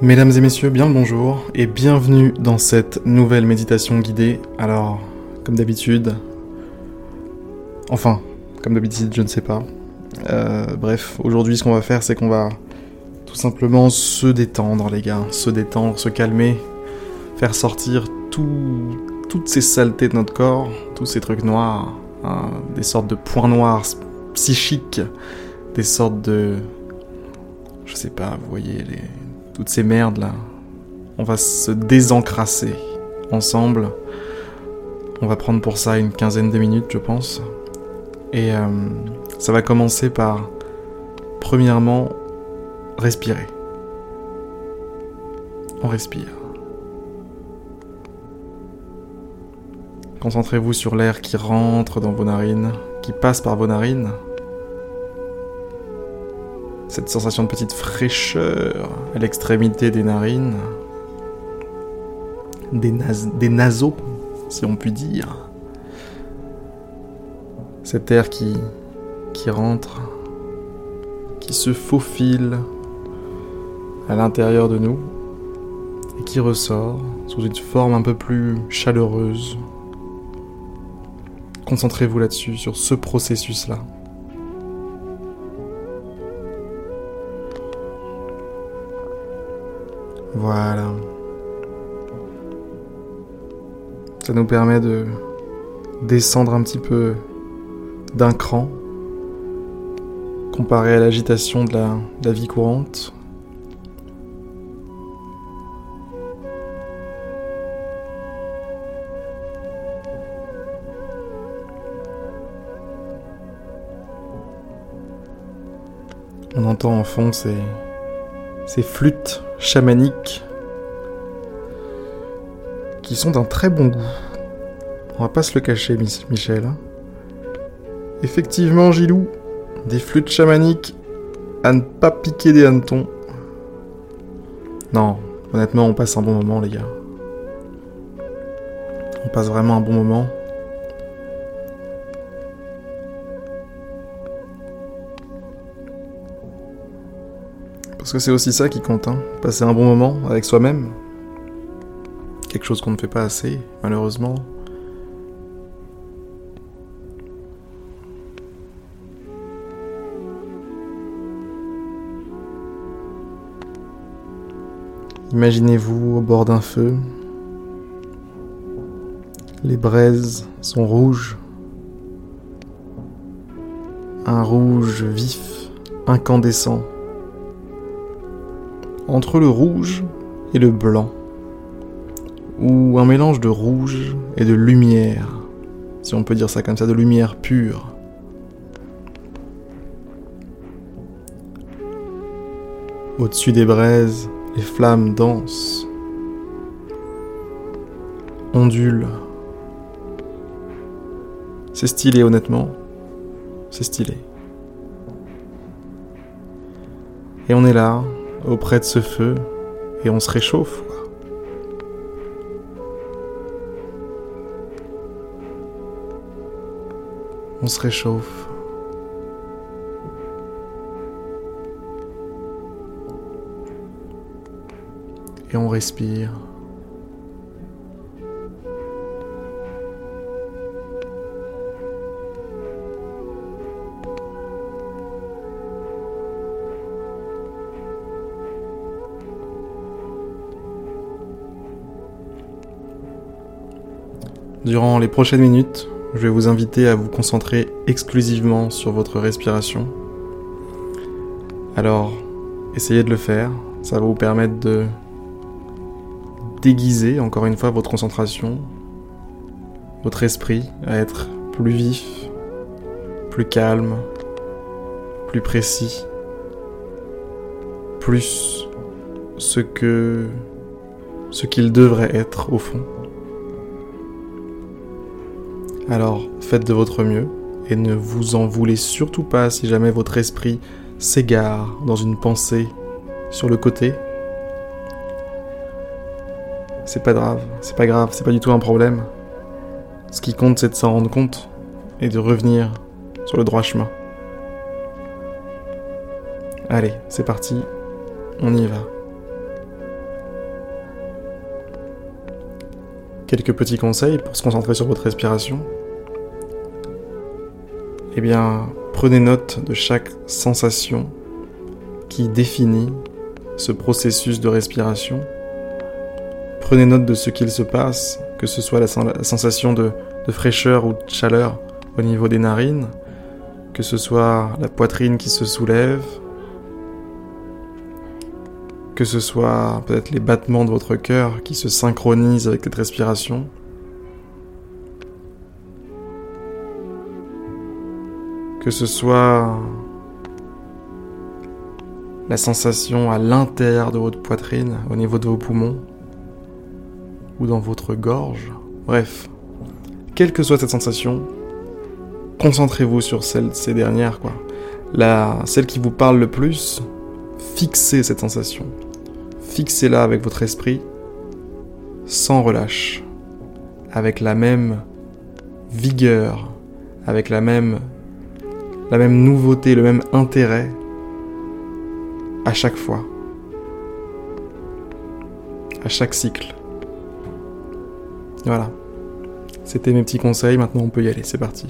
Mesdames et messieurs, bien le bonjour et bienvenue dans cette nouvelle méditation guidée. Alors, comme d'habitude, enfin, comme d'habitude, je ne sais pas. Euh, bref, aujourd'hui, ce qu'on va faire, c'est qu'on va tout simplement se détendre, les gars, se détendre, se calmer, faire sortir toutes ces saletés de notre corps, tous ces trucs noirs, hein, des sortes de points noirs psychiques, des sortes de, je sais pas, vous voyez les toutes ces merdes là. On va se désencrasser ensemble. On va prendre pour ça une quinzaine de minutes, je pense. Et euh, ça va commencer par, premièrement, respirer. On respire. Concentrez-vous sur l'air qui rentre dans vos narines, qui passe par vos narines cette sensation de petite fraîcheur à l'extrémité des narines, des, des naseaux, si on peut dire. Cet air qui rentre, qui se faufile à l'intérieur de nous et qui ressort sous une forme un peu plus chaleureuse. Concentrez-vous là-dessus, sur ce processus-là. Voilà. Ça nous permet de descendre un petit peu d'un cran comparé à l'agitation de la, vie courante. On entend en fond ces, ces flûtes chamaniques qui sont d'un très bon goût. On va pas se le cacher, Michel. Hein. Effectivement, Gilou, des flûtes chamaniques à ne pas piquer des hannetons. Non, honnêtement, on passe un bon moment, les gars. On passe vraiment un bon moment. Parce que c'est aussi ça qui compte, hein. passer un bon moment avec soi-même. Quelque chose qu'on ne fait pas assez, malheureusement. Imaginez-vous au bord d'un feu. Les braises sont rouges. Un rouge vif, incandescent entre le rouge et le blanc, ou un mélange de rouge et de lumière, si on peut dire ça comme ça, de lumière pure. Au-dessus des braises, les flammes dansent, ondulent. C'est stylé honnêtement, c'est stylé. Et on est là, auprès de ce feu et on se réchauffe. On se réchauffe. Et on respire. Durant les prochaines minutes, je vais vous inviter à vous concentrer exclusivement sur votre respiration. Alors, essayez de le faire, ça va vous permettre de déguiser encore une fois votre concentration, votre esprit à être plus vif, plus calme, plus précis, plus ce que ce qu'il devrait être au fond. Alors faites de votre mieux et ne vous en voulez surtout pas si jamais votre esprit s'égare dans une pensée sur le côté. C'est pas grave, c'est pas grave, c'est pas du tout un problème. Ce qui compte, c'est de s'en rendre compte et de revenir sur le droit chemin. Allez, c'est parti, on y va. Quelques petits conseils pour se concentrer sur votre respiration. Eh bien, prenez note de chaque sensation qui définit ce processus de respiration. Prenez note de ce qu'il se passe, que ce soit la, sensation de, de fraîcheur ou de chaleur au niveau des narines, que ce soit la poitrine qui se soulève, que ce soit peut-être les battements de votre cœur qui se synchronisent avec cette respiration. Que ce soit la sensation à l'intérieur de votre poitrine, au niveau de vos poumons, ou dans votre gorge. Bref, quelle que soit cette sensation, concentrez-vous sur celle, ces dernières, quoi. La, celle qui vous parle le plus, fixez cette sensation fixez-la avec votre esprit sans relâche, avec la même vigueur, avec la même, la même nouveauté, le même intérêt à chaque fois, à chaque cycle. Voilà. C'était mes petits conseils, maintenant on peut y aller, c'est parti.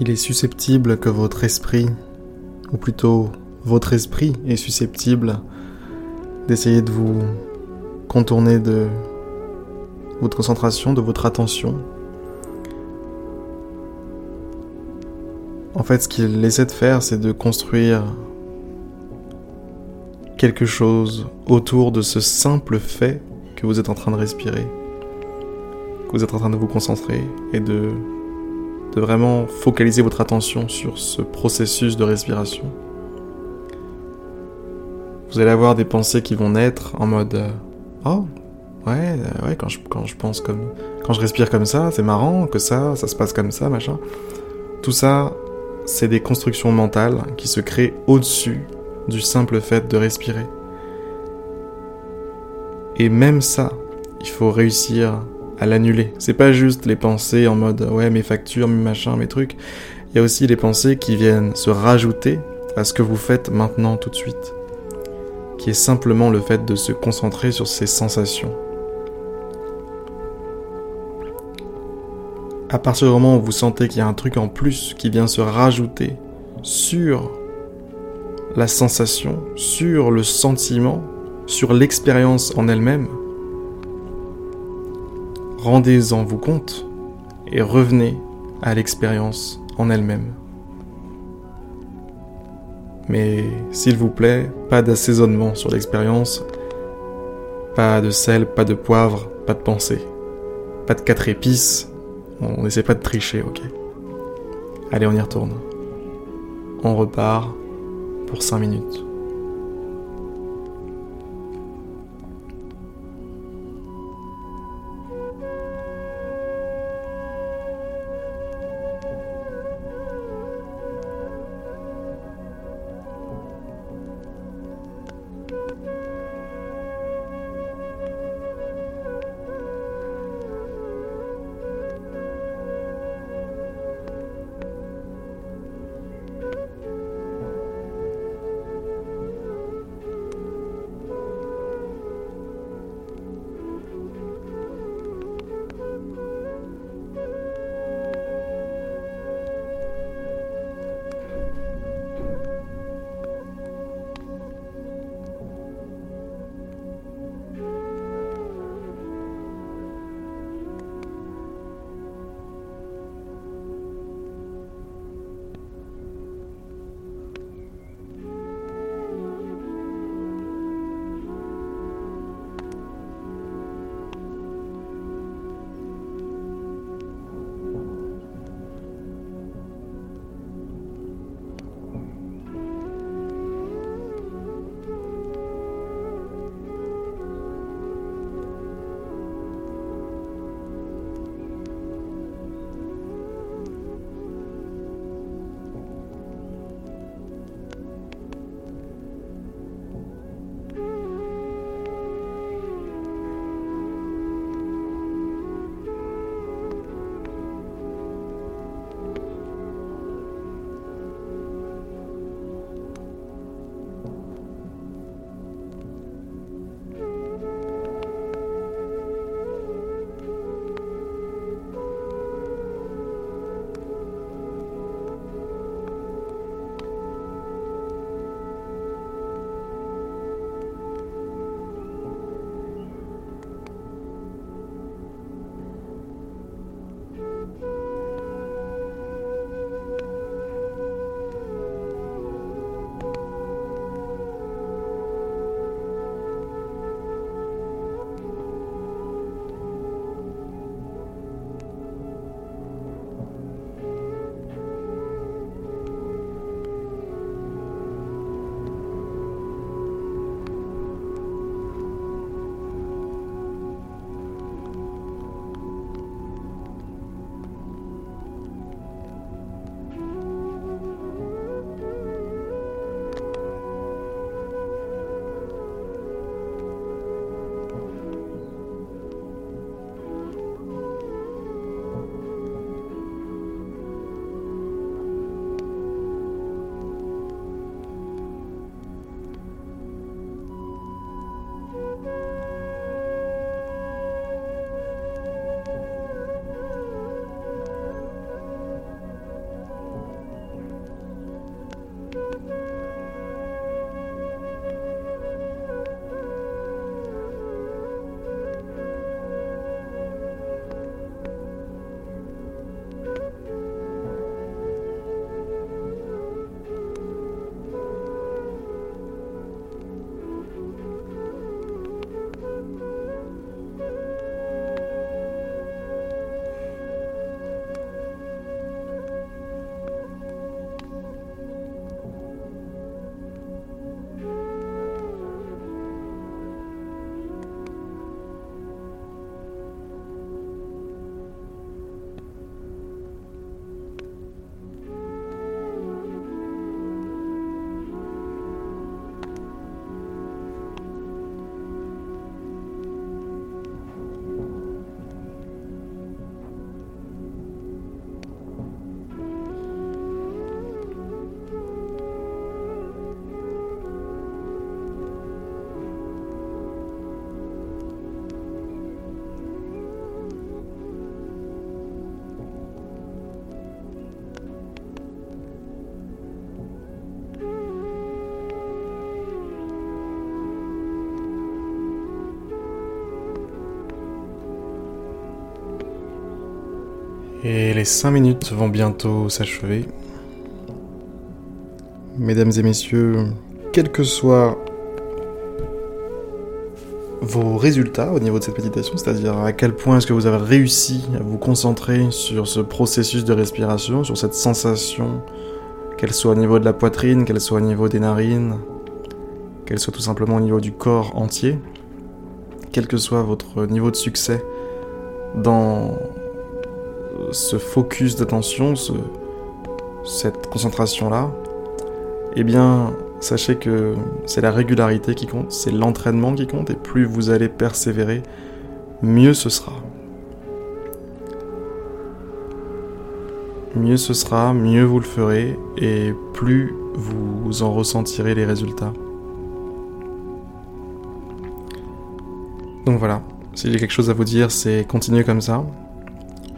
Il est susceptible que votre esprit, ou plutôt votre esprit est susceptible d'essayer de vous contourner de votre concentration, de votre attention. En fait, ce qu'il essaie de faire, c'est de construire quelque chose autour de ce simple fait que vous êtes en train de respirer, que vous êtes en train de vous concentrer et de de vraiment focaliser votre attention sur ce processus de respiration. Vous allez avoir des pensées qui vont naître en mode euh, Oh, ouais, euh, ouais, quand je, quand je pense comme. Quand je respire comme ça, c'est marrant que ça, ça se passe comme ça, machin. Tout ça, c'est des constructions mentales qui se créent au-dessus du simple fait de respirer. Et même ça, il faut réussir à l'annuler. C'est pas juste les pensées en mode ouais mes factures, mes machins, mes trucs. Il y a aussi les pensées qui viennent se rajouter à ce que vous faites maintenant tout de suite. Qui est simplement le fait de se concentrer sur ces sensations. À partir du moment où vous sentez qu'il y a un truc en plus qui vient se rajouter sur la sensation, sur le sentiment, sur l'expérience en elle-même, rendez-en vous compte et revenez à l'expérience en elle-même. Mais s'il vous plaît, pas d'assaisonnement sur l'expérience, pas de sel, pas de poivre, pas de pensée, pas de quatre épices, on n'essaie pas de tricher, ok? Allez, on y retourne. On repart pour 5 minutes. Et les 5 minutes vont bientôt s'achever. Mesdames et messieurs, quel que soit vos résultats au niveau de cette méditation, c'est-à-dire à quel point est-ce que vous avez réussi à vous concentrer sur ce processus de respiration, sur cette sensation, qu'elle soit au niveau de la poitrine, qu'elle soit au niveau des narines, qu'elle soit tout simplement au niveau du corps entier, quel que soit votre niveau de succès dans ce focus d'attention, ce, cette concentration-là, eh bien, sachez que c'est la régularité qui compte, c'est l'entraînement qui compte, et plus vous allez persévérer, mieux ce sera. Mieux ce sera, mieux vous le ferez, et plus vous en ressentirez les résultats. Donc voilà, si j'ai quelque chose à vous dire, c'est continuez comme ça.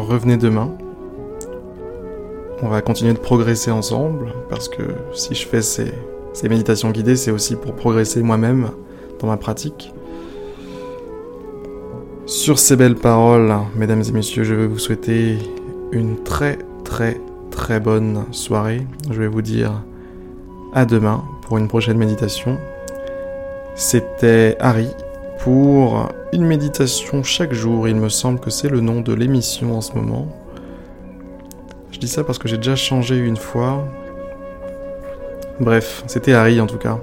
Revenez demain. On va continuer de progresser ensemble, parce que si je fais ces, méditations guidées, c'est aussi pour progresser moi-même dans ma pratique. Sur ces belles paroles, mesdames et messieurs, je vais vous souhaiter une très très très bonne soirée. Je vais vous dire à demain pour une prochaine méditation. C'était Harry pour une méditation chaque jour. Il me semble que c'est le nom de l'émission en ce moment. Je dis ça parce que j'ai déjà changé une fois. Bref, c'était Harry en tout cas.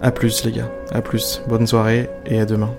A plus les gars, à plus, bonne soirée et à demain.